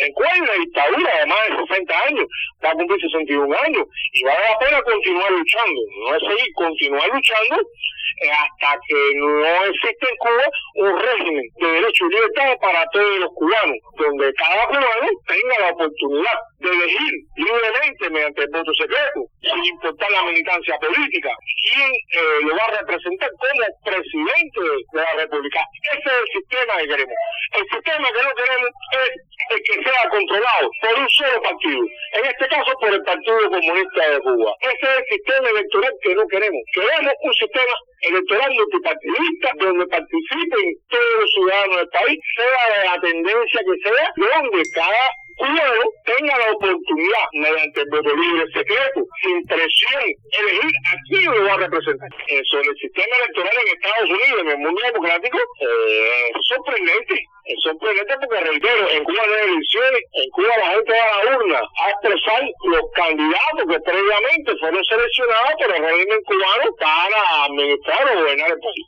En hay una dictadura de más de 60 años, va a cumplir 61 años, y vale la pena continuar luchando, no es seguir, continuar luchando eh, hasta que no existe en Cuba un régimen de derecho y libertad para todos los cubanos, donde cada cubano tenga la oportunidad de elegir libremente mediante el voto secreto, sin importar la militancia política, quién eh, lo va a representar como presidente de la República. Ese es el sistema que queremos. El sistema que no queremos es que sea controlado por un solo partido, en este caso por el Partido Comunista de Cuba. Ese es el sistema electoral que no queremos. Queremos un sistema electoral multipartidista donde participen todos los ciudadanos del país, sea de la tendencia que sea, donde cada cubano tenga la oportunidad, mediante el voto libre secreto, sin presión, elegir a quién lo va a representar. Eso el sistema electoral en Estados Unidos, en el mundo democrático, eh, es sorprendente. Es sorprendente porque, reitero, en Cuba no hay elecciones, en Cuba la gente va a la urna a expresar los candidatos que previamente fueron seleccionados por el régimen cubano para administrar o gobernar el país.